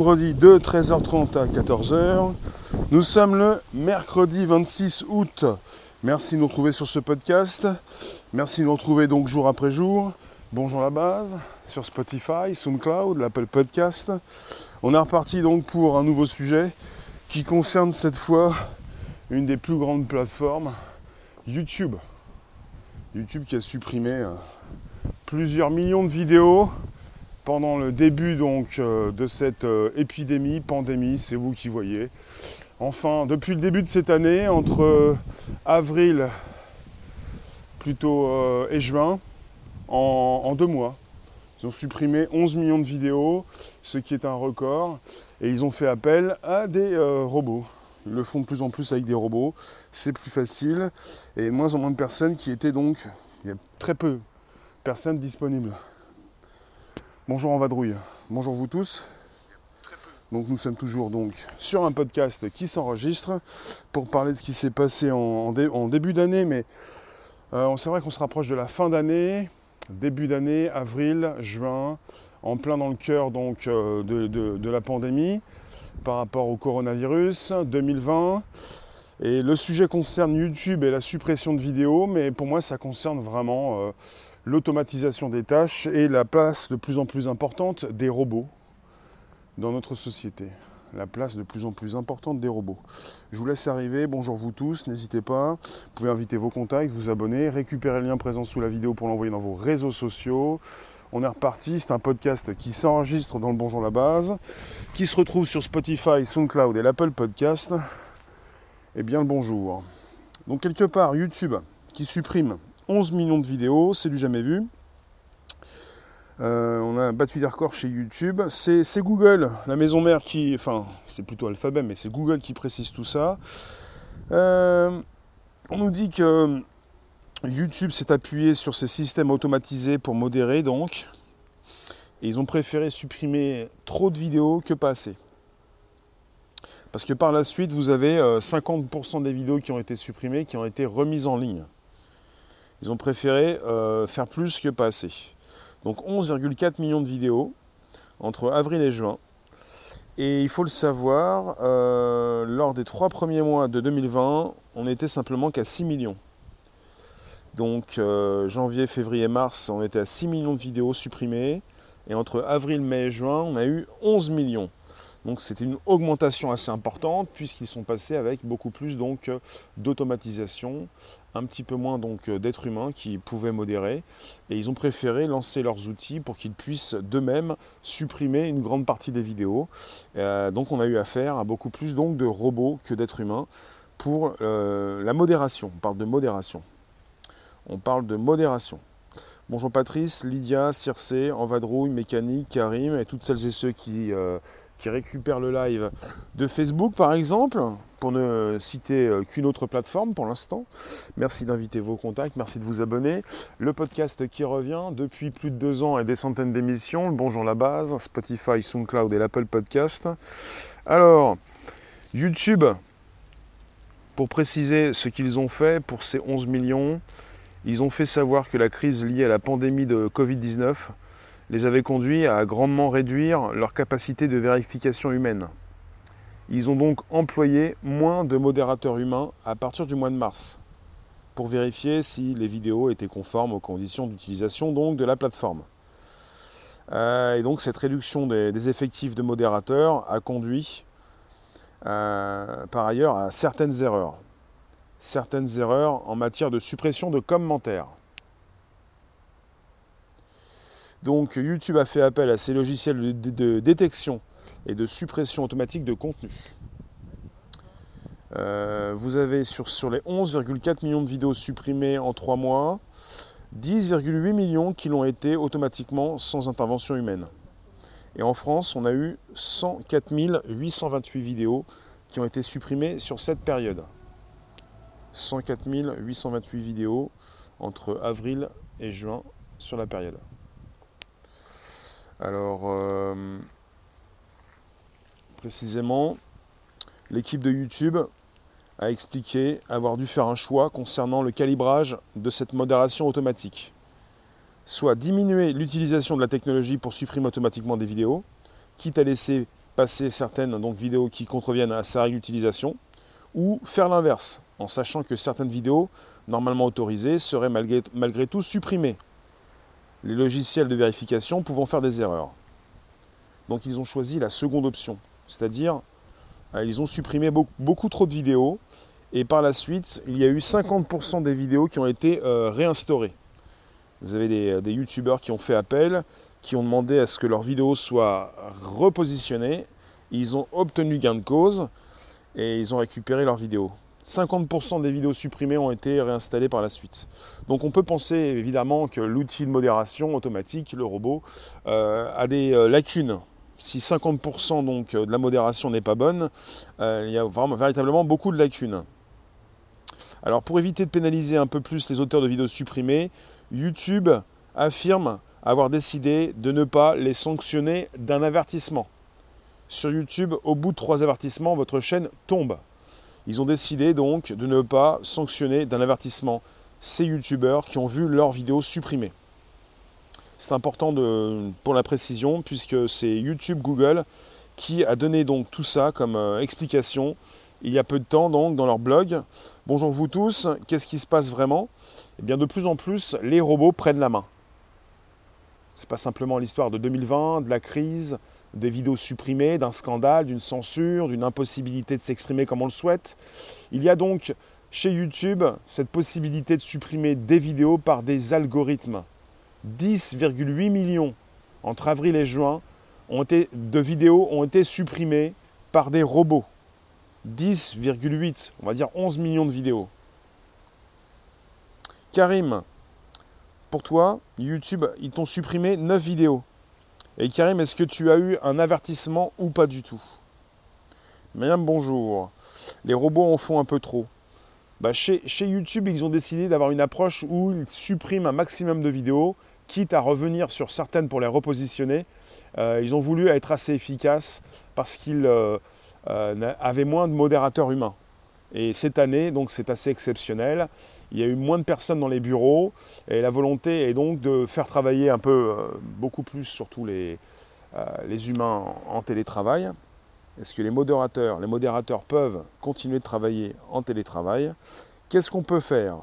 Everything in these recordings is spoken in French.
Vendredi de 13h30 à 14h. Nous sommes le mercredi 26 août. Merci de nous retrouver sur ce podcast. Merci de nous retrouver donc jour après jour. Bonjour la base sur Spotify, SoundCloud, l'Apple Podcast. On est reparti donc pour un nouveau sujet qui concerne cette fois une des plus grandes plateformes, YouTube. YouTube qui a supprimé euh, plusieurs millions de vidéos pendant le début donc euh, de cette euh, épidémie, pandémie, c'est vous qui voyez. Enfin, depuis le début de cette année, entre avril plutôt et juin, en, deux mois, ils ont supprimé 11 millions de vidéos, ce qui est un record, et ils ont fait appel à des robots. Ils le font de plus en plus avec des robots, c'est plus facile, et moins en moins de personnes qui étaient donc, il y a très peu de personnes disponibles. Bonjour en vadrouille, bonjour vous tous. Donc nous sommes toujours donc sur un podcast qui s'enregistre pour parler de ce qui s'est passé en, début d'année, mais euh, c'est vrai qu'on se rapproche de la fin d'année, début d'année, avril, juin, en plein dans le cœur donc euh, de la pandémie par rapport au coronavirus 2020. Et le sujet concerne YouTube et la suppression de vidéos, mais pour moi ça concerne vraiment euh, l'automatisation des tâches et la place de plus en plus importante des robots dans notre société. La place de plus en plus importante des robots. Je vous laisse arriver, bonjour vous tous, n'hésitez pas. Vous pouvez inviter vos contacts, vous abonner, récupérer le lien présent sous la vidéo pour l'envoyer dans vos réseaux sociaux. On est reparti, c'est un podcast qui s'enregistre dans le Bonjour la base, qui se retrouve sur Spotify, SoundCloud et l'Apple Podcast. Eh bien le bonjour. Donc quelque part, YouTube qui supprime 11 millions de vidéos, c'est du jamais vu. Euh, on a battu des records chez YouTube. C'est Google, la maison mère qui. Enfin, c'est plutôt Alphabet, mais c'est Google qui précise tout ça. Euh, on nous dit que YouTube s'est appuyé sur ces systèmes automatisés pour modérer donc. Et ils ont préféré supprimer trop de vidéos que pas assez. Parce que par la suite, vous avez 50% euh, des vidéos qui ont été supprimées, qui ont été remises en ligne. Ils ont préféré euh, faire plus que pas assez. Donc 11,4 millions de vidéos entre avril et juin. Et il faut le savoir, euh, lors des trois premiers mois de 2020, on n'était simplement qu'à 6 millions. Donc euh, janvier, février, mars, on était à 6 millions de vidéos supprimées. Et entre avril, mai et juin, on a eu 11 millions. Donc c'était une augmentation assez importante puisqu'ils sont passés avec beaucoup plus donc d'automatisation, un petit peu moins donc d'êtres humains qui pouvaient modérer et ils ont préféré lancer leurs outils pour qu'ils puissent d'eux-mêmes supprimer une grande partie des vidéos. Euh, donc on a eu affaire à beaucoup plus donc de robots que d'êtres humains pour euh, la modération. On parle de modération on parle de modération. Bonjour Patrice, Lydia, Circé, Envadrouille, Mécanique, Karim et toutes celles et ceux qui, euh, qui récupèrent le live de Facebook par exemple, pour ne citer euh, qu'une autre plateforme pour l'instant. Merci d'inviter vos contacts, merci de vous abonner. Le podcast qui revient depuis plus de deux ans et des centaines d'émissions, le Bonjour la base, Spotify, SoundCloud et l'Apple Podcast. Alors, YouTube, pour préciser ce qu'ils ont fait pour ces 11 millions, ils ont fait savoir que la crise liée à la pandémie de Covid-19 les avait conduits à grandement réduire leur capacité de vérification humaine. Ils ont donc employé moins de modérateurs humains à partir du mois de mars pour vérifier si les vidéos étaient conformes aux conditions d'utilisation de la plateforme. Euh, et donc cette réduction des, effectifs de modérateurs a conduit euh, par ailleurs à certaines erreurs certaines erreurs en matière de suppression de commentaires. Donc YouTube a fait appel à ces logiciels de, détection et de suppression automatique de contenu. Euh, vous avez sur, sur les 11,4 millions de vidéos supprimées en 3 mois, 10,8 millions qui l'ont été automatiquement sans intervention humaine. Et en France, on a eu 104 828 vidéos qui ont été supprimées sur cette période. 104 828 vidéos entre avril et juin sur la période. Alors, euh, précisément, l'équipe de YouTube a expliqué avoir dû faire un choix concernant le calibrage de cette modération automatique. Soit diminuer l'utilisation de la technologie pour supprimer automatiquement des vidéos, quitte à laisser passer certaines donc, vidéos qui contreviennent à sa règle d'utilisation, ou faire l'inverse, en sachant que certaines vidéos normalement autorisées seraient malgré, malgré tout supprimées. Les logiciels de vérification pouvant faire des erreurs. Donc ils ont choisi la seconde option, c'est-à-dire euh, ils ont supprimé beaucoup, trop de vidéos et par la suite il y a eu 50% des vidéos qui ont été euh, réinstaurées. Vous avez des, des youtubeurs qui ont fait appel, qui ont demandé à ce que leurs vidéos soient repositionnées. Ils ont obtenu gain de cause et ils ont récupéré leurs vidéos. 50% des vidéos supprimées ont été réinstallées par la suite. Donc on peut penser évidemment que l'outil de modération automatique, le robot, euh, a des euh, lacunes. Si 50% donc, de la modération n'est pas bonne, euh, il y a vraiment, véritablement beaucoup de lacunes. Alors pour éviter de pénaliser un peu plus les auteurs de vidéos supprimées, YouTube affirme avoir décidé de ne pas les sanctionner d'un avertissement. Sur YouTube, au bout de trois avertissements, votre chaîne tombe. Ils ont décidé donc de ne pas sanctionner d'un avertissement ces youtubeurs qui ont vu leurs vidéos supprimées. C'est important pour la précision puisque c'est YouTube Google qui a donné donc tout ça comme euh, explication il y a peu de temps donc dans leur blog. Bonjour vous tous, qu'est-ce qui se passe vraiment? Eh bien de plus en plus les robots prennent la main. C'est pas simplement l'histoire de 2020, de la crise, des vidéos supprimées, d'un scandale, d'une censure, d'une impossibilité de s'exprimer comme on le souhaite. Il y a donc chez YouTube cette possibilité de supprimer des vidéos par des algorithmes. 10,8 millions entre avril et juin ont été, de vidéos ont été supprimées par des robots. 10,8, on va dire 11 millions de vidéos. Karim, pour toi, YouTube, ils t'ont supprimé 9 vidéos. Et Karim, est-ce que tu as eu un avertissement ou pas du tout? Madame, bonjour. Les robots en font un peu trop. Bah, chez, YouTube, ils ont décidé d'avoir une approche où ils suppriment un maximum de vidéos, quitte à revenir sur certaines pour les repositionner. Euh, ils ont voulu être assez efficaces parce qu'ils euh, euh, avaient moins de modérateurs humains. Et cette année, donc c'est assez exceptionnel, il y a eu moins de personnes dans les bureaux et la volonté est donc de faire travailler un peu, euh, beaucoup plus surtout les, euh, les humains en, télétravail. Est-ce que les modérateurs, les modérateurs peuvent continuer de travailler en télétravail? Qu'est-ce qu'on peut faire?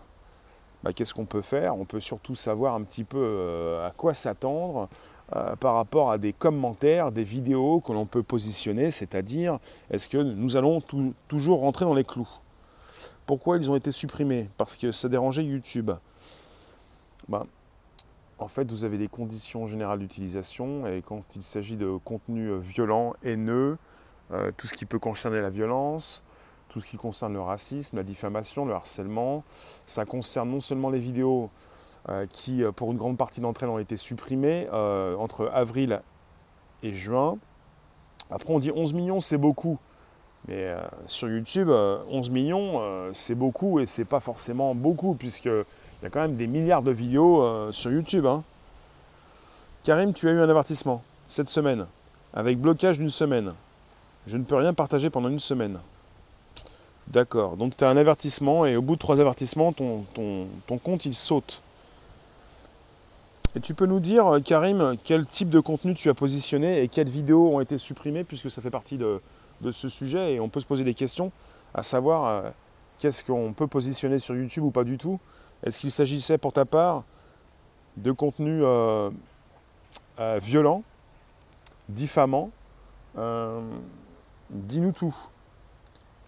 Bah, Qu'est-ce qu'on peut faire? On peut surtout savoir un petit peu euh, à quoi s'attendre par rapport à des commentaires, des vidéos que l'on peut positionner, c'est-à-dire est-ce que nous allons toujours rentrer dans les clous? Pourquoi ils ont été supprimés? Parce que ça dérangeait YouTube. Ben, en fait, vous avez des conditions générales d'utilisation et quand il s'agit de contenu violent, haineux, euh, tout ce qui peut concerner la violence, tout ce qui concerne le racisme, la diffamation, le harcèlement, ça concerne non seulement les vidéos euh, qui, euh, pour une grande partie d'entre elles, ont été supprimées entre avril et juin. Après, on dit 11 millions, c'est beaucoup. Mais euh, sur YouTube, 11 euh, millions, euh, c'est beaucoup et c'est pas forcément beaucoup, puisqu'il y a quand même des milliards de vidéos sur YouTube. Hein. Karim, tu as eu un avertissement cette semaine, avec blocage d'une semaine. Je ne peux rien partager pendant une semaine. D'accord, donc tu as un avertissement et au bout de trois avertissements, ton, ton, compte il saute. Et tu peux nous dire, Karim, quel type de contenu tu as positionné et quelles vidéos ont été supprimées, puisque ça fait partie de, de ce sujet et on peut se poser des questions, à savoir euh, qu'est-ce qu'on peut positionner sur YouTube ou pas du tout. Est-ce qu'il s'agissait pour ta part de contenu euh, euh, violent, diffamant Dis-nous tout.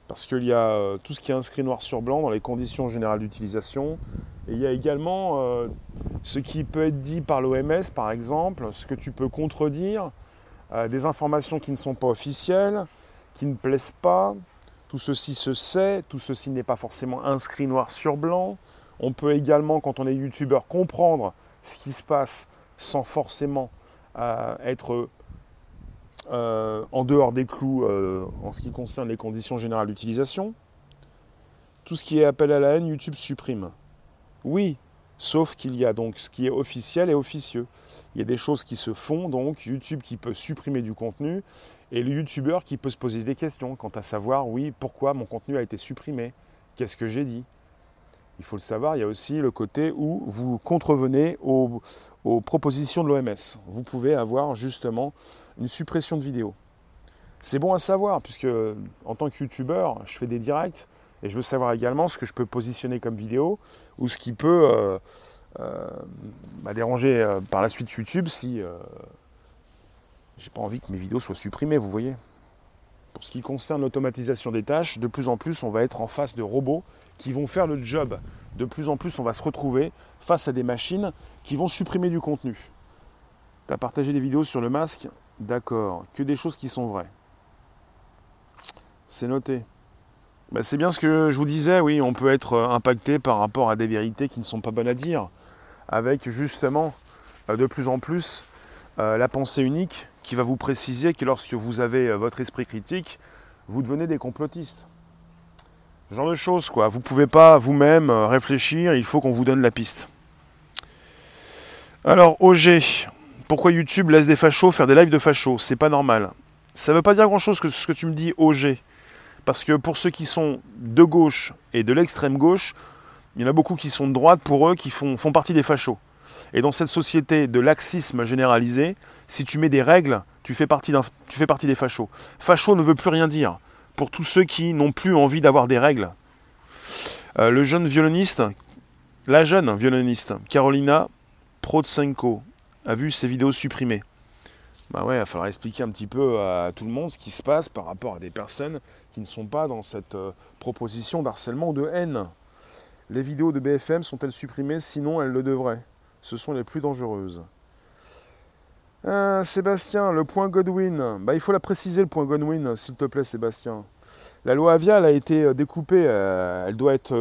Parce qu'il y a tout ce qui est inscrit noir sur blanc dans les conditions générales d'utilisation. Et il y a également ce qui peut être dit par l'OMS, par exemple, ce que tu peux contredire, des informations qui ne sont pas officielles, qui ne plaisent pas. Tout ceci se sait, tout ceci n'est pas forcément inscrit noir sur blanc. On peut également, quand on est youtubeur, comprendre ce qui se passe sans forcément euh, être euh, en dehors des clous euh, en ce qui concerne les conditions générales d'utilisation. Tout ce qui est appel à la haine, YouTube supprime. Oui, sauf qu'il y a donc ce qui est officiel et officieux. Il y a des choses qui se font, donc YouTube qui peut supprimer du contenu, et le youtubeur qui peut se poser des questions quant à savoir, oui, pourquoi mon contenu a été supprimé Qu'est-ce que j'ai dit? Il faut le savoir, il y a aussi le côté où vous contrevenez aux, propositions de l'OMS. Vous pouvez avoir justement une suppression de vidéo. C'est bon à savoir, puisque en tant que youtubeur, je fais des directs et je veux savoir également ce que je peux positionner comme vidéo ou ce qui peut euh, euh, bah, déranger euh, par la suite YouTube si j'ai pas envie que mes vidéos soient supprimées, vous voyez. Pour ce qui concerne l'automatisation des tâches, de plus en plus, on va être en face de robots qui vont faire le job. De plus en plus, on va se retrouver face à des machines qui vont supprimer du contenu. Tu as partagé des vidéos sur le masque? D'accord. Que des choses qui sont vraies. C'est noté. Bah, c'est bien ce que je vous disais, oui, on peut être euh, impacté par rapport à des vérités qui ne sont pas bonnes à dire, avec justement euh, de plus en plus euh, la pensée unique qui va vous préciser que lorsque vous avez votre esprit critique, vous devenez des complotistes. Ce genre de choses, quoi. Vous ne pouvez pas vous-même réfléchir, il faut qu'on vous donne la piste. Alors, OG, pourquoi YouTube laisse des fachos faire des lives de fachos? C'est pas normal. Ça ne veut pas dire grand-chose que ce que tu me dis, OG. Parce que pour ceux qui sont de gauche et de l'extrême gauche, il y en a beaucoup qui sont de droite pour eux, qui font, partie des fachos. Et dans cette société de laxisme généralisé, si tu mets des règles, tu fais partie, tu fais partie des fachos. Facho ne veut plus rien dire pour tous ceux qui n'ont plus envie d'avoir des règles. Euh, le jeune violoniste, la jeune violoniste, Carolina Protsenko, a vu ses vidéos supprimées. Bah ouais, il va falloir expliquer un petit peu à tout le monde ce qui se passe par rapport à des personnes qui ne sont pas dans cette euh, proposition d'harcèlement ou de haine. Les vidéos de BFM sont-elles supprimées? Sinon, elles le devraient. Ce sont les plus dangereuses. Euh, Sébastien, le point Godwin. Bah, il faut la préciser, le point Godwin, s'il te plaît, Sébastien. La loi Avial a été euh, découpée. elle doit être.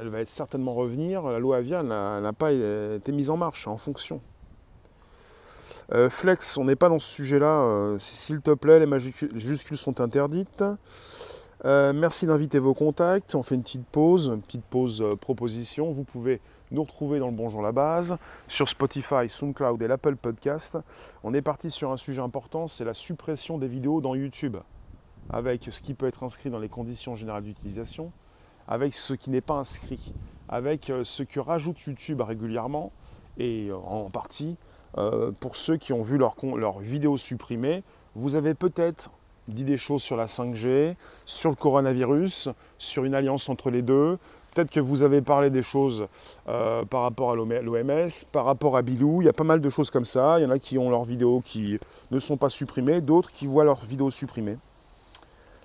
elle va certainement revenir. La loi Avial n'a pas été mise en marche, en fonction. Euh, flex, on n'est pas dans ce sujet-là. Euh, s'il te plaît, les majuscules sont interdites. Euh, merci d'inviter vos contacts. On fait une petite pause, une petite pause proposition. Vous pouvez nous retrouver dans le Bonjour la base, sur Spotify, SoundCloud et l'Apple Podcast. On est parti sur un sujet important, c'est la suppression des vidéos dans YouTube, avec ce qui peut être inscrit dans les conditions générales d'utilisation, avec ce qui n'est pas inscrit, avec ce que rajoute YouTube régulièrement, et en partie euh, pour ceux qui ont vu leur, leur vidéo supprimée, vous avez peut-être dit des choses sur la 5G, sur le coronavirus, sur une alliance entre les deux. Peut-être que vous avez parlé des choses euh, par rapport à l'OMS, par rapport à Bilou. Il y a pas mal de choses comme ça. Il y en a qui ont leurs vidéos qui ne sont pas supprimées, d'autres qui voient leurs vidéos supprimées.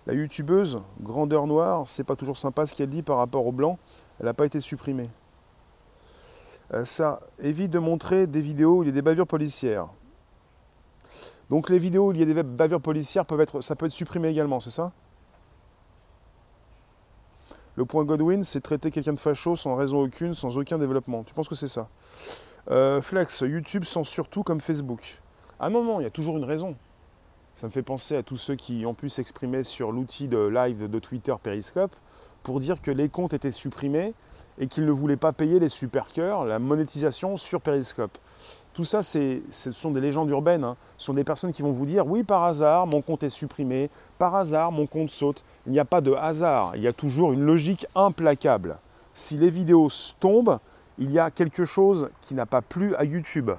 La youtubeuse, grandeur noire, c'est pas toujours sympa ce qu'elle dit par rapport au blanc. Elle n'a pas été supprimée. Euh, ça évite de montrer des vidéos où il y a des bavures policières. Donc les vidéos où il y a des bavures policières peuvent être, ça peut être supprimé également, c'est ça? Le point Godwin, c'est traiter quelqu'un de facho sans raison aucune, sans aucun développement. Tu penses que c'est ça? Euh, Flex, YouTube censure tout comme Facebook. Ah non, non, il y a toujours une raison. Ça me fait penser à tous ceux qui ont pu s'exprimer sur l'outil de live de Twitter Periscope pour dire que les comptes étaient supprimés et qu'ils ne voulaient pas payer les super cœurs, la monétisation sur Periscope. Tout ça, ce sont des légendes urbaines. Hein. Ce sont des personnes qui vont vous dire oui, par hasard, mon compte est supprimé, par hasard, mon compte saute. Il n'y a pas de hasard, il y a toujours une logique implacable. Si les vidéos tombent, il y a quelque chose qui n'a pas plu à YouTube.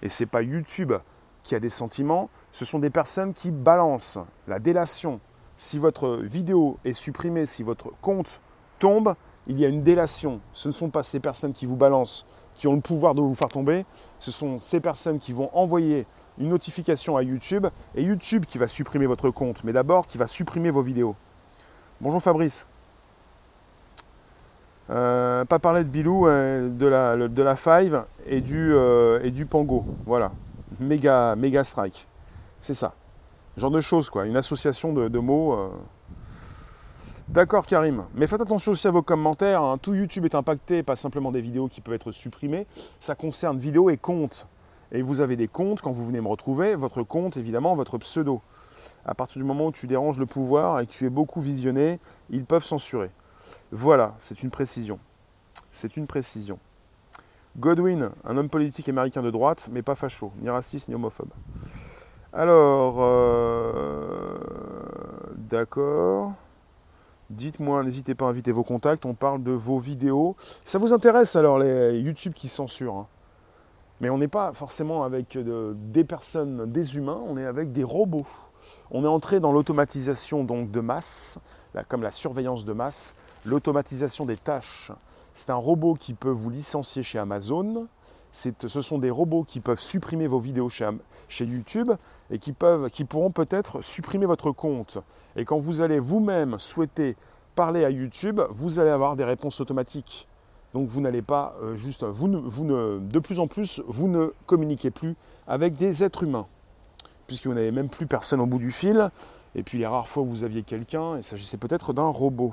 Et ce n'est pas YouTube qui a des sentiments, ce sont des personnes qui balancent la délation. Si votre vidéo est supprimée, si votre compte tombe, il y a une délation. Ce ne sont pas ces personnes qui vous balancent, qui ont le pouvoir de vous faire tomber. Ce sont ces personnes qui vont envoyer une notification à YouTube et YouTube qui va supprimer votre compte, mais d'abord qui va supprimer vos vidéos. Bonjour Fabrice. Euh, pas parler de Bilou, euh, de, la, Five et du, euh, et du Pango. Voilà. Méga, méga strike. C'est ça. Genre de choses, quoi. Une association de, de mots. D'accord Karim, mais faites attention aussi à vos commentaires, hein. tout YouTube est impacté, pas simplement des vidéos qui peuvent être supprimées, ça concerne vidéos et comptes. Et vous avez des comptes, quand vous venez me retrouver, votre compte évidemment, votre pseudo. À partir du moment où tu déranges le pouvoir et que tu es beaucoup visionné, ils peuvent censurer. Voilà, c'est une précision. C'est une précision. Godwin, un homme politique américain de droite, mais pas facho, ni raciste ni homophobe. Alors, euh, d'accord. Dites-moi, n'hésitez pas à inviter vos contacts, on parle de vos vidéos. Ça vous intéresse alors les YouTube qui censurent hein Mais on n'est pas forcément avec des personnes, des humains, on est avec des robots. On est entré dans l'automatisation donc de masse, comme la surveillance de masse, l'automatisation des tâches. C'est un robot qui peut vous licencier chez Amazon. Ce sont des robots qui peuvent supprimer vos vidéos chez, YouTube et qui, peuvent, qui pourront peut-être supprimer votre compte. Et quand vous allez vous-même souhaiter parler à YouTube, vous allez avoir des réponses automatiques. Donc vous n'allez pas euh, juste, vous vous ne, de plus en plus, vous ne communiquez plus avec des êtres humains, puisque vous n'avez même plus personne au bout du fil. Et puis les rares fois où vous aviez quelqu'un, il s'agissait peut-être d'un robot.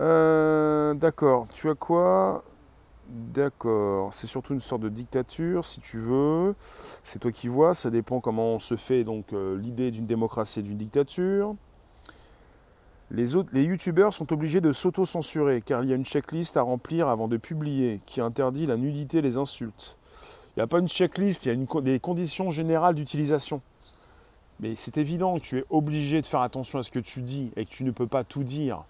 Euh, d'accord, tu as quoi? D'accord, c'est surtout une sorte de dictature, si tu veux. C'est toi qui vois, ça dépend comment on se fait donc euh, l'idée d'une démocratie et d'une dictature. Les, youtubeurs sont obligés de s'auto-censurer car il y a une checklist à remplir avant de publier qui interdit la nudité et les insultes. Il n'y a pas une checklist, il y a des conditions générales d'utilisation. Mais c'est évident que tu es obligé de faire attention à ce que tu dis et que tu ne peux pas tout dire.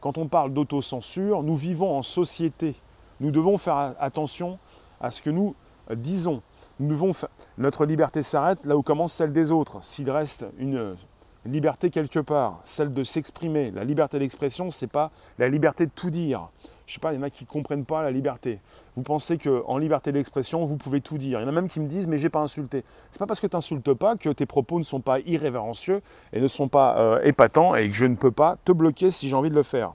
Quand on parle d'autocensure, nous vivons en société. Nous devons faire attention à ce que nous disons. Nous devons Notre liberté s'arrête là où commence celle des autres. S'il reste une liberté quelque part, celle de s'exprimer. La liberté d'expression, ce n'est pas la liberté de tout dire. Je ne sais pas, il y en a qui ne comprennent pas la liberté. Vous pensez qu'en liberté d'expression, vous pouvez tout dire. Il y en a même qui me disent, mais j'ai pas insulté. C'est pas parce que tu n'insultes pas que tes propos ne sont pas irrévérencieux et ne sont pas euh, épatants et que je ne peux pas te bloquer si j'ai envie de le faire.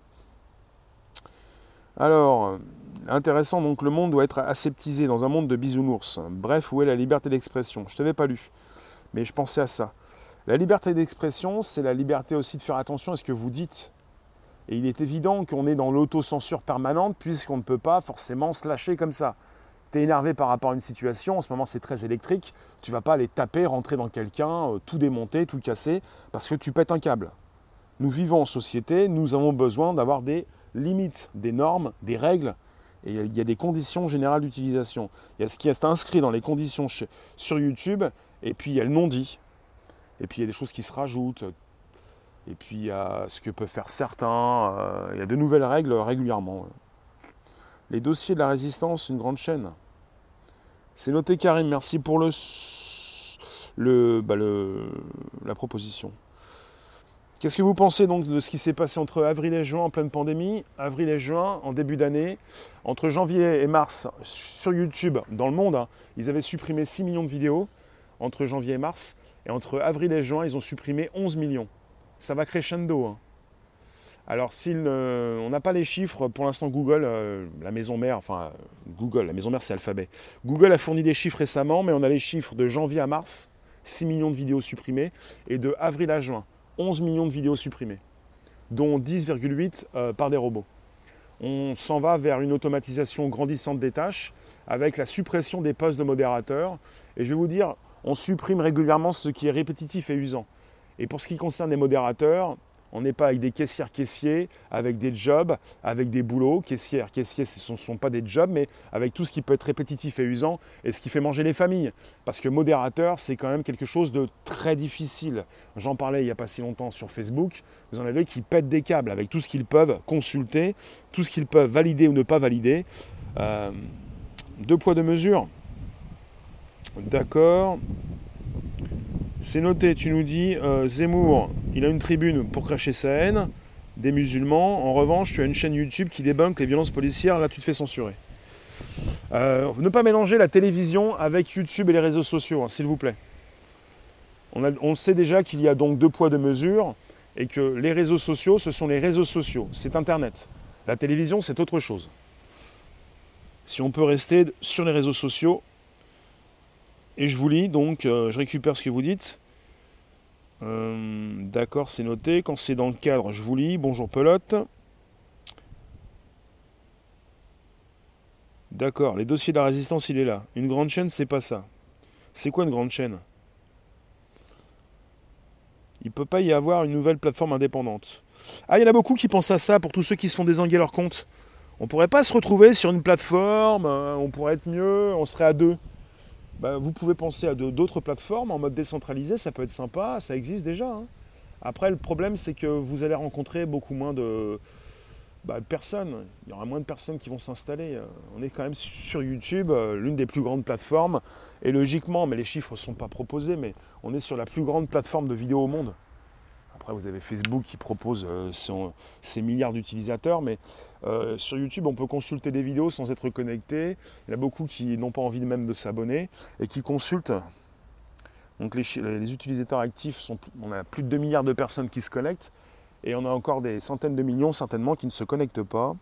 Alors, intéressant, donc le monde doit être aseptisé dans un monde de bisounours. Bref, où est la liberté d'expression? Je ne t'avais pas lu, mais je pensais à ça. La liberté d'expression, c'est la liberté aussi de faire attention à ce que vous dites. Et il est évident qu'on est dans l'autocensure permanente puisqu'on ne peut pas forcément se lâcher comme ça. Tu es énervé par rapport à une situation, en ce moment c'est très électrique, tu vas pas aller taper, rentrer dans quelqu'un, euh, tout démonter, tout casser, parce que tu pètes un câble. Nous vivons en société, nous avons besoin d'avoir des limites, des normes, des règles, et il y a des conditions générales d'utilisation. Il y a ce qui est inscrit dans les conditions sur YouTube, et puis il y a le non-dit. Et puis il y a des choses qui se rajoutent. Et puis il y a ce que peuvent faire certains. Euh, il y a de nouvelles règles régulièrement. Les dossiers de la résistance, une grande chaîne. C'est noté Karim, merci pour le, bah, le, la proposition. Qu'est-ce que vous pensez donc de ce qui s'est passé entre avril et juin en pleine pandémie, avril et juin en début d'année, entre janvier et mars sur YouTube dans le monde, hein, ils avaient supprimé 6 millions de vidéos entre janvier et mars. Et entre avril et juin, ils ont supprimé 11 millions. Ça va crescendo. Hein. Alors, on n'a pas les chiffres, pour l'instant, Google, euh, la maison mère, enfin, Google, la maison mère, c'est Alphabet. Google a fourni des chiffres récemment, mais on a les chiffres de janvier à mars, 6 millions de vidéos supprimées, et de avril à juin, 11 millions de vidéos supprimées, dont 10,8 euh, par des robots. On s'en va vers une automatisation grandissante des tâches, avec la suppression des postes de modérateurs. Et je vais vous dire, on supprime régulièrement ce qui est répétitif et usant. Et pour ce qui concerne les modérateurs, on n'est pas avec des caissières caissiers, avec des jobs, avec des boulots. Caissières, caissiers, ce ne sont pas des jobs, mais avec tout ce qui peut être répétitif et usant et ce qui fait manger les familles. Parce que modérateur, c'est quand même quelque chose de très difficile. J'en parlais il n'y a pas si longtemps sur Facebook. Vous en avez qui pètent des câbles avec tout ce qu'ils peuvent consulter, tout ce qu'ils peuvent valider ou ne pas valider. Euh, deux poids, deux mesures. D'accord. C'est noté, tu nous dis, euh, Zemmour, il a une tribune pour cracher sa haine des musulmans. En revanche, tu as une chaîne YouTube qui débunk les violences policières, là tu te fais censurer. Euh, ne pas mélanger la télévision avec YouTube et les réseaux sociaux, hein, s'il vous plaît. On, on, sait déjà qu'il y a donc deux poids, deux mesures, et que les réseaux sociaux, ce sont les réseaux sociaux, c'est Internet. La télévision, c'est autre chose. Si on peut rester sur les réseaux sociaux, et je vous lis, donc euh, je récupère ce que vous dites. Euh, d'accord, c'est noté. Quand c'est dans le cadre, je vous lis. Bonjour pelote. D'accord, les dossiers de la résistance, il est là. Une grande chaîne, c'est pas ça. C'est quoi une grande chaîne? Il ne peut pas y avoir une nouvelle plateforme indépendante. Ah, il y en a beaucoup qui pensent à ça pour tous ceux qui se font désanguer leur compte. On pourrait pas se retrouver sur une plateforme, euh, on pourrait être mieux, on serait à deux. Bah, vous pouvez penser à d'autres plateformes en mode décentralisé, ça peut être sympa, ça existe déjà. Hein. Après, le problème, c'est que vous allez rencontrer beaucoup moins de, bah, personne. Il y aura moins de personnes qui vont s'installer. On est quand même sur YouTube, l'une des plus grandes plateformes. Et logiquement, mais les chiffres ne sont pas proposés, mais on est sur la plus grande plateforme de vidéo au monde. Après, vous avez Facebook qui propose euh, ses milliards d'utilisateurs, mais euh, sur YouTube, on peut consulter des vidéos sans être connecté. Il y en a beaucoup qui n'ont pas envie même de s'abonner et qui consultent. Donc les, utilisateurs actifs, on a plus de 2 milliards de personnes qui se connectent, et on a encore des centaines de millions certainement qui ne se connectent pas.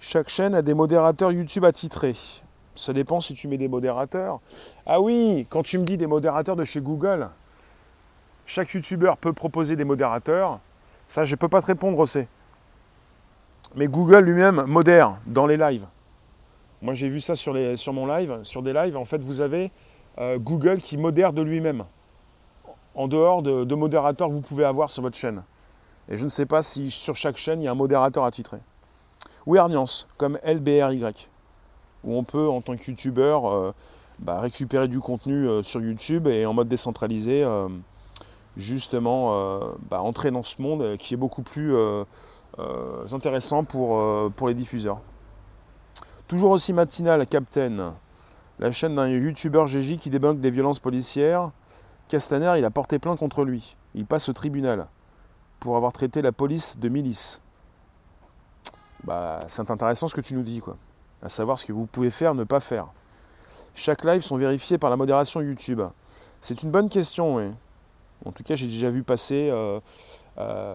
Chaque chaîne a des modérateurs YouTube attitrés. Ça dépend si tu mets des modérateurs. Ah oui, quand tu me dis des modérateurs de chez Google, chaque youtubeur peut proposer des modérateurs. Ça, je ne peux pas te répondre, aussi. Mais Google lui-même modère dans les lives. Moi, j'ai vu ça sur, les, sur mon live, sur des lives. En fait, vous avez euh, Google qui modère de lui-même. En dehors de, de modérateurs que vous pouvez avoir sur votre chaîne. Et je ne sais pas si sur chaque chaîne, il y a un modérateur attitré. Ou Erniance, comme LBRY, où on peut, en tant que youtubeur, euh, bah, récupérer du contenu euh, sur YouTube et en mode décentralisé justement euh, bah, entrer dans ce monde qui est beaucoup plus euh, euh, intéressant pour, pour les diffuseurs. Toujours aussi matinal, Captain, la chaîne d'un youtubeur GJ qui débunk des violences policières. Castaner, il a porté plainte contre lui. Il passe au tribunal pour avoir traité la police de milice. Bah, c'est intéressant ce que tu nous dis, quoi. À savoir ce que vous pouvez faire, ne pas faire. Chaque live sont vérifiés par la modération YouTube. C'est une bonne question, oui. En tout cas, j'ai déjà vu passer euh, euh,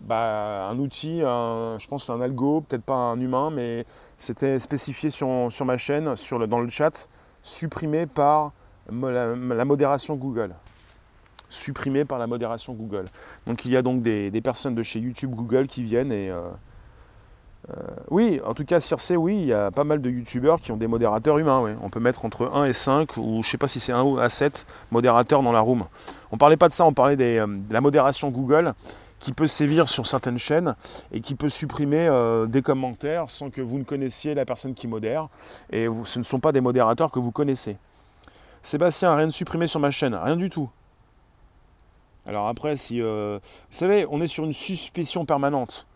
bah, un outil, je pense un algo, peut-être pas un humain, mais c'était spécifié sur, ma chaîne, dans le chat, supprimé par la, modération Google. Supprimé par la modération Google. Donc il y a donc des, personnes de chez YouTube Google qui viennent et, euh, oui, en tout cas, Circe, oui, il y a pas mal de youtubeurs qui ont des modérateurs humains. On peut mettre entre 1 et 5, ou je sais pas si c'est 1 à 7 modérateurs dans la room. On parlait pas de ça, on parlait euh, de la modération Google qui peut sévir sur certaines chaînes et qui peut supprimer euh, des commentaires sans que vous ne connaissiez la personne qui modère. Et ce ne sont pas des modérateurs que vous connaissez. Sébastien, rien de supprimé sur ma chaîne, rien du tout. Alors après, si... vous savez, on est sur une suspicion permanente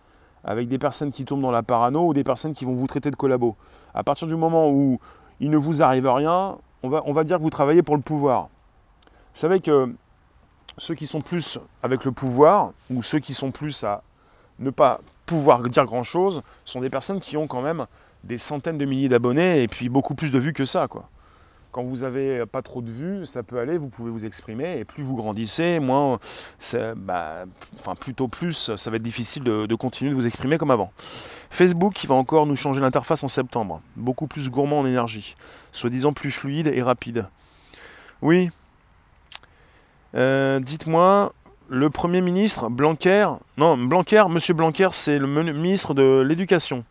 avec des personnes qui tombent dans la parano ou des personnes qui vont vous traiter de collabo. À partir du moment où il ne vous arrive rien, on va, dire que vous travaillez pour le pouvoir. Vous savez que ceux qui sont plus avec le pouvoir, ou ceux qui sont plus à ne pas pouvoir dire grand-chose, sont des personnes qui ont quand même des centaines de milliers d'abonnés et puis beaucoup plus de vues que ça. Quand vous n'avez pas trop de vues, ça peut aller, vous pouvez vous exprimer, et plus vous grandissez, moins, bah, enfin plutôt plus, ça va être difficile de, continuer de vous exprimer comme avant. Facebook qui va encore nous changer l'interface en septembre, beaucoup plus gourmand en énergie, soi-disant plus fluide et rapide. Oui. Euh, dites-moi, le Premier ministre Blanquer, non, Blanquer, Monsieur Blanquer, c'est le ministre de l'Éducation.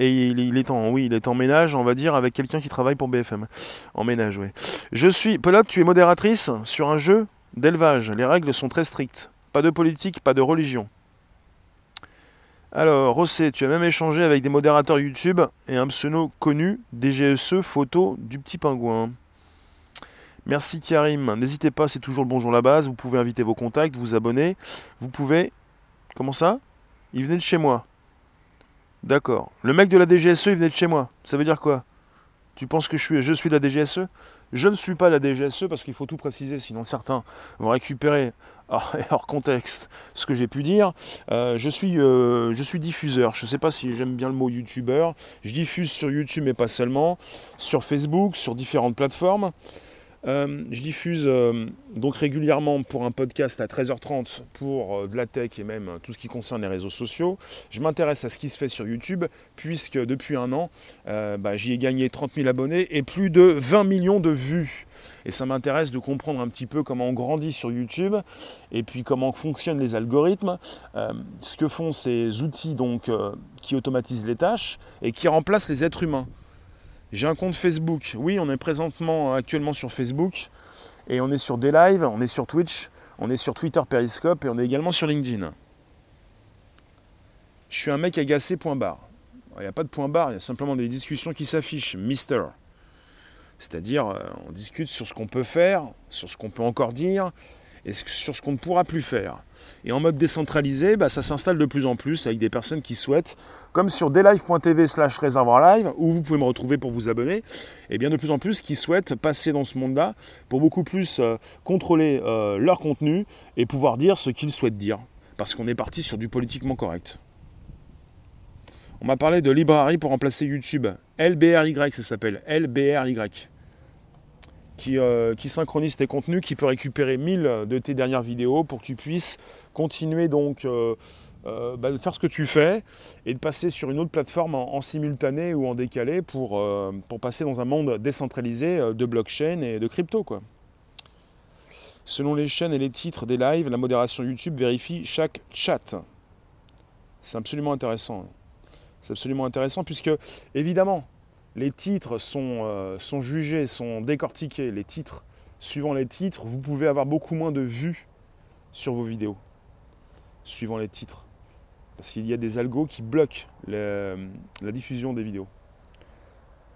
Et il, est en, oui, il est en ménage, on va dire, avec quelqu'un qui travaille pour BFM. En ménage, oui. Je suis. Pelote, tu es modératrice sur un jeu d'élevage. Les règles sont très strictes. Pas de politique, pas de religion. Alors, Rossé, tu as même échangé avec des modérateurs YouTube et un pseudo connu, DGSE photo du petit pingouin. Merci Karim. N'hésitez pas, c'est toujours le bonjour la base. Vous pouvez inviter vos contacts, vous abonner. Vous pouvez. Comment ça? Il venait de chez moi. D'accord. Le mec de la DGSE, il venait de chez moi. Ça veut dire quoi? Tu penses que je suis, je suis de la DGSE Je ne suis pas la DGSE parce qu'il faut tout préciser, sinon certains vont récupérer hors, contexte ce que j'ai pu dire. Euh, je, suis, euh, je suis diffuseur. Je ne sais pas si j'aime bien le mot youtubeur. Je diffuse sur YouTube, mais pas seulement. Sur Facebook, sur différentes plateformes. Euh, je diffuse euh, donc régulièrement pour un podcast à 13h30 pour euh, de la tech et même tout ce qui concerne les réseaux sociaux. Je m'intéresse à ce qui se fait sur YouTube puisque depuis un an, bah, j'y ai gagné 30 000 abonnés et plus de 20 millions de vues. Et ça m'intéresse de comprendre un petit peu comment on grandit sur YouTube et puis comment fonctionnent les algorithmes, ce que font ces outils donc qui automatisent les tâches et qui remplacent les êtres humains. J'ai un compte Facebook. Oui, on est présentement actuellement sur Facebook. Et on est sur des lives, on est sur Twitch, on est sur Twitter Periscope et on est également sur LinkedIn. Je suis un mec agacé, point barre. Il n'y a pas de point barre, il y a simplement des discussions qui s'affichent, Mister. C'est-à-dire, euh, on discute sur ce qu'on peut faire, sur ce qu'on peut encore dire, et sur ce qu'on ne pourra plus faire. Et en mode décentralisé, bah, ça s'installe de plus en plus avec des personnes qui souhaitent, comme sur daylive.tv slash réservoir live, où vous pouvez me retrouver pour vous abonner, et bien de plus en plus qui souhaitent passer dans ce monde-là pour beaucoup plus euh, contrôler euh, leur contenu et pouvoir dire ce qu'ils souhaitent dire. Parce qu'on est parti sur du politiquement correct. On m'a parlé de librairie pour remplacer YouTube. LBRY, ça s'appelle. LBRY. Euh, qui, synchronise tes contenus, qui peut récupérer 1000 de tes dernières vidéos pour que tu puisses continuer donc euh, euh, bah, de faire ce que tu fais et de passer sur une autre plateforme en, simultané ou en décalé pour, pour, passer dans un monde décentralisé de blockchain et de crypto. Quoi. Selon les chaînes et les titres des lives, la modération YouTube vérifie chaque chat. C'est absolument intéressant. C'est absolument intéressant puisque, évidemment, les titres sont, euh, sont jugés, sont décortiqués. Les titres, suivant les titres, vous pouvez avoir beaucoup moins de vues sur vos vidéos, suivant les titres. Parce qu'il y a des algos qui bloquent la diffusion des vidéos.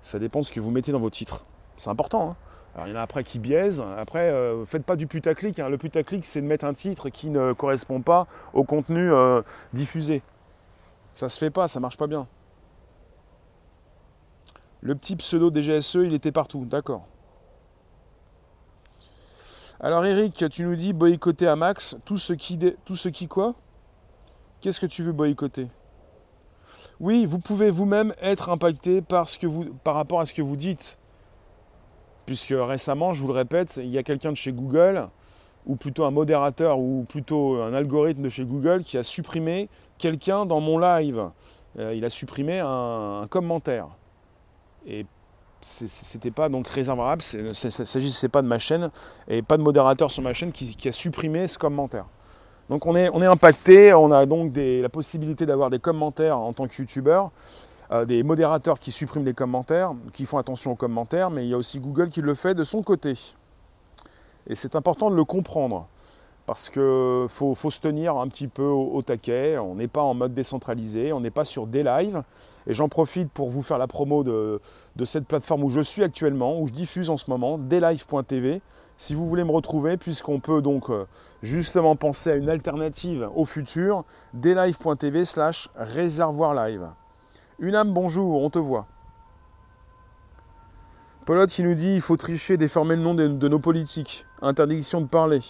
Ça dépend de ce que vous mettez dans vos titres. C'est important. Hein. Alors il y en a après qui biaisent. Après, euh, faites pas du putaclic. Hein. Le putaclic, c'est de mettre un titre qui ne correspond pas au contenu euh, diffusé. Ça se fait pas, ça marche pas bien. Le petit pseudo DGSE, il était partout, d'accord. Alors Eric, tu nous dis boycotter à max tout ce qui, tout ce qui quoi? Qu'est-ce que tu veux boycotter? Oui, vous pouvez vous-même être impacté par, rapport à ce que vous dites. Puisque récemment, je vous le répète, il y a quelqu'un de chez Google, ou plutôt un modérateur, ou plutôt un algorithme de chez Google qui a supprimé quelqu'un dans mon live. Euh, il a supprimé un commentaire. Et c'était pas donc réservable, s'agissait pas de ma chaîne et pas de modérateur sur ma chaîne qui, a supprimé ce commentaire. Donc on est, impacté, on a donc la possibilité d'avoir des commentaires en tant que youtubeur, euh, des modérateurs qui suppriment des commentaires, qui font attention aux commentaires, mais il y a aussi Google qui le fait de son côté. Et c'est important de le comprendre parce qu'il faut, se tenir un petit peu au, taquet. On n'est pas en mode décentralisé, on n'est pas sur des lives. Et j'en profite pour vous faire la promo de, cette plateforme où je suis actuellement, où je diffuse en ce moment, deslive.tv. Si vous voulez me retrouver, puisqu'on peut donc euh, justement penser à une alternative au futur, deslive.tv slash réservoir live. Une âme, bonjour, on te voit. Paulotte qui nous dit il faut tricher, déformer le nom de nos politiques. Interdiction de parler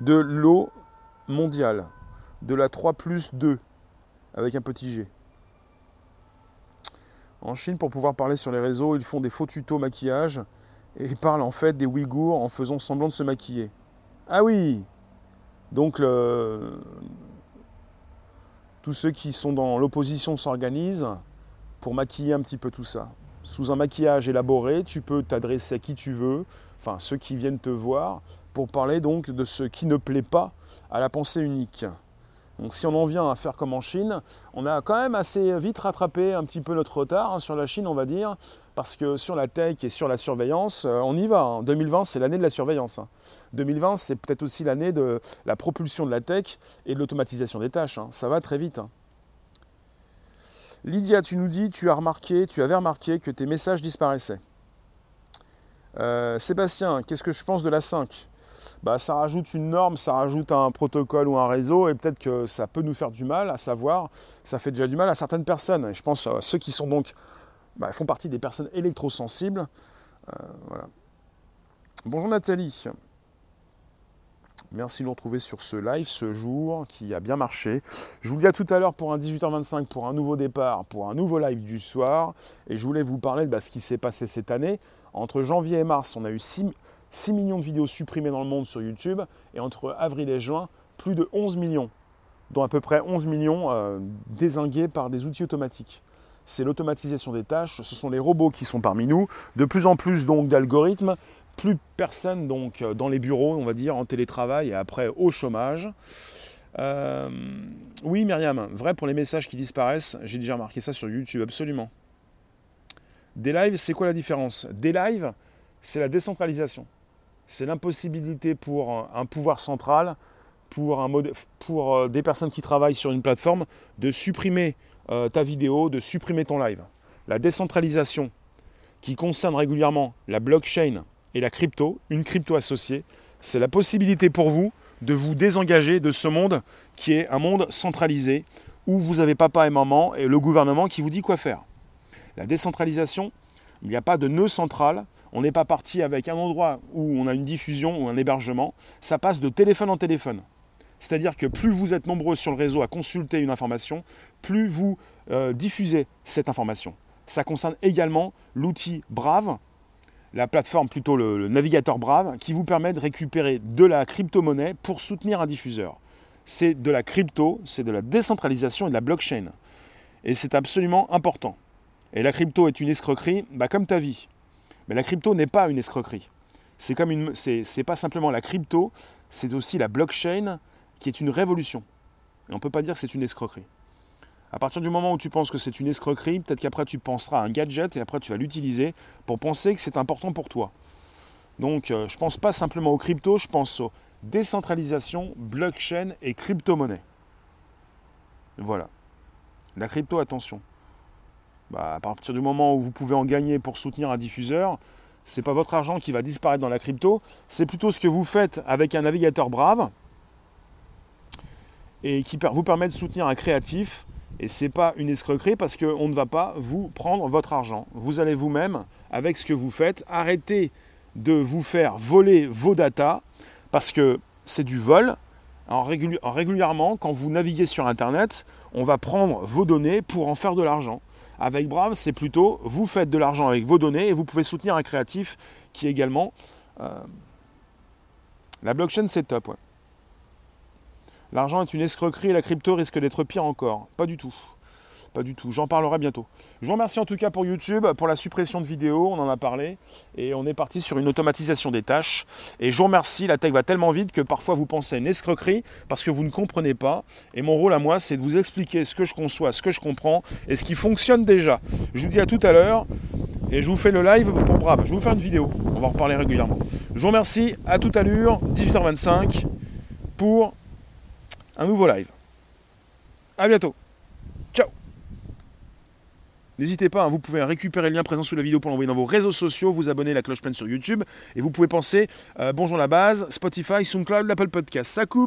de l'eau mondiale, de la 3 plus 2, avec un petit G. En Chine, pour pouvoir parler sur les réseaux, ils font des faux tutos maquillage et parlent en fait des Ouïghours en faisant semblant de se maquiller. Ah oui Donc tous ceux qui sont dans l'opposition s'organisent pour maquiller un petit peu tout ça. Sous un maquillage élaboré, tu peux t'adresser à qui tu veux, enfin ceux qui viennent te voir, pour parler donc de ce qui ne plaît pas à la pensée unique. Donc si on en vient à faire comme en Chine, on a quand même assez vite rattrapé un petit peu notre retard hein, sur la Chine, on va dire, parce que sur la tech et sur la surveillance, euh, on y va. 2020, hein. c'est l'année de la surveillance. 2020, hein. c'est peut-être aussi l'année de la propulsion de la tech et de l'automatisation des tâches. Ça va très vite. Lydia, tu nous dis, tu as remarqué, tu avais remarqué que tes messages disparaissaient. Euh, Sébastien, qu'est-ce que je pense de la 5 bah, ça rajoute une norme, ça rajoute un protocole ou un réseau, et peut-être que ça peut nous faire du mal à savoir, ça fait déjà du mal à certaines personnes. Et je pense à ceux qui sont donc, bah, font partie des personnes électrosensibles. Euh, voilà. Bonjour Nathalie. Merci de nous retrouver sur ce live ce jour qui a bien marché. Je vous dis à tout à l'heure pour un 18h25 pour un nouveau départ, pour un nouveau live du soir. Et je voulais vous parler de bah, ce qui s'est passé cette année. Entre janvier et mars, on a eu 6, 6 millions de vidéos supprimées dans le monde sur YouTube, et entre avril et juin, plus de 11 millions, dont à peu près 11 millions euh, désingués par des outils automatiques. C'est l'automatisation des tâches, ce sont les robots qui sont parmi nous, de plus en plus donc d'algorithmes, plus personne donc euh, dans les bureaux, on va dire, en télétravail et après au chômage. Euh, oui, Myriam, vrai pour les messages qui disparaissent, j'ai déjà remarqué ça sur YouTube, absolument. Des lives, c'est quoi la différence? Des lives, c'est la décentralisation c'est l'impossibilité pour un pouvoir central, pour, euh, des personnes qui travaillent sur une plateforme, de supprimer euh, ta vidéo, de supprimer ton live. La décentralisation qui concerne régulièrement la blockchain et la crypto, une crypto associée, C'est la possibilité pour vous de vous désengager de ce monde qui est un monde centralisé où vous n'avez papa et maman et le gouvernement qui vous dit quoi faire. La décentralisation, il n'y a pas de nœud central, on n'est pas parti avec un endroit où on a une diffusion ou un hébergement, ça passe de téléphone en téléphone. C'est-à-dire que plus vous êtes nombreux sur le réseau à consulter une information, plus vous euh, diffusez cette information. Ça concerne également l'outil Brave, la plateforme, plutôt le, navigateur Brave, qui vous permet de récupérer de la crypto-monnaie pour soutenir un diffuseur. C'est de la crypto, c'est de la décentralisation et de la blockchain. Et c'est absolument important. Et la crypto est une escroquerie, bah comme ta vie. Mais la crypto n'est pas une escroquerie. C'est comme une, c'est, pas simplement la crypto, c'est aussi la blockchain qui est une révolution. Et on ne peut pas dire que c'est une escroquerie. À partir du moment où tu penses que c'est une escroquerie, peut-être qu'après tu penseras à un gadget et après tu vas l'utiliser pour penser que c'est important pour toi. Donc euh, je ne pense pas simplement aux crypto, je pense aux décentralisation, blockchain et crypto-monnaie. Voilà. La crypto, attention. Bah, à partir du moment où vous pouvez en gagner pour soutenir un diffuseur, ce n'est pas votre argent qui va disparaître dans la crypto, c'est plutôt ce que vous faites avec un navigateur Brave et qui vous permet de soutenir un créatif. Et ce n'est pas une escroquerie parce qu'on ne va pas vous prendre votre argent. Vous allez vous-même, avec ce que vous faites, arrêter de vous faire voler vos datas parce que c'est du vol. régulièrement, quand vous naviguez sur Internet, on va prendre vos données pour en faire de l'argent. Avec Brave, c'est plutôt vous faites de l'argent avec vos données et vous pouvez soutenir un créatif qui est également. Euh, la blockchain, c'est top. L'argent est une escroquerie et la crypto risque d'être pire encore. Pas du tout. Pas du tout. J'en parlerai bientôt. Je vous remercie en tout cas pour YouTube, pour la suppression de vidéos, on en a parlé. Et on est parti sur une automatisation des tâches. Et je vous remercie, la tech va tellement vite que parfois vous pensez à une escroquerie parce que vous ne comprenez pas. Et mon rôle à moi, c'est de vous expliquer ce que je conçois, ce que je comprends et ce qui fonctionne déjà. Je vous dis à tout à l'heure. Et je vous fais le live pour Brave. Je vous faire une vidéo. On va en reparler régulièrement. Je vous remercie. À tout à l'heure, 18h25, pour un nouveau live. A bientôt. N'hésitez pas, hein, vous pouvez récupérer le lien présent sous la vidéo pour l'envoyer dans vos réseaux sociaux, vous abonner la cloche pleine sur YouTube, et vous pouvez penser euh, Bonjour la base, Spotify, SoundCloud, l'Apple Podcast. Ça coupe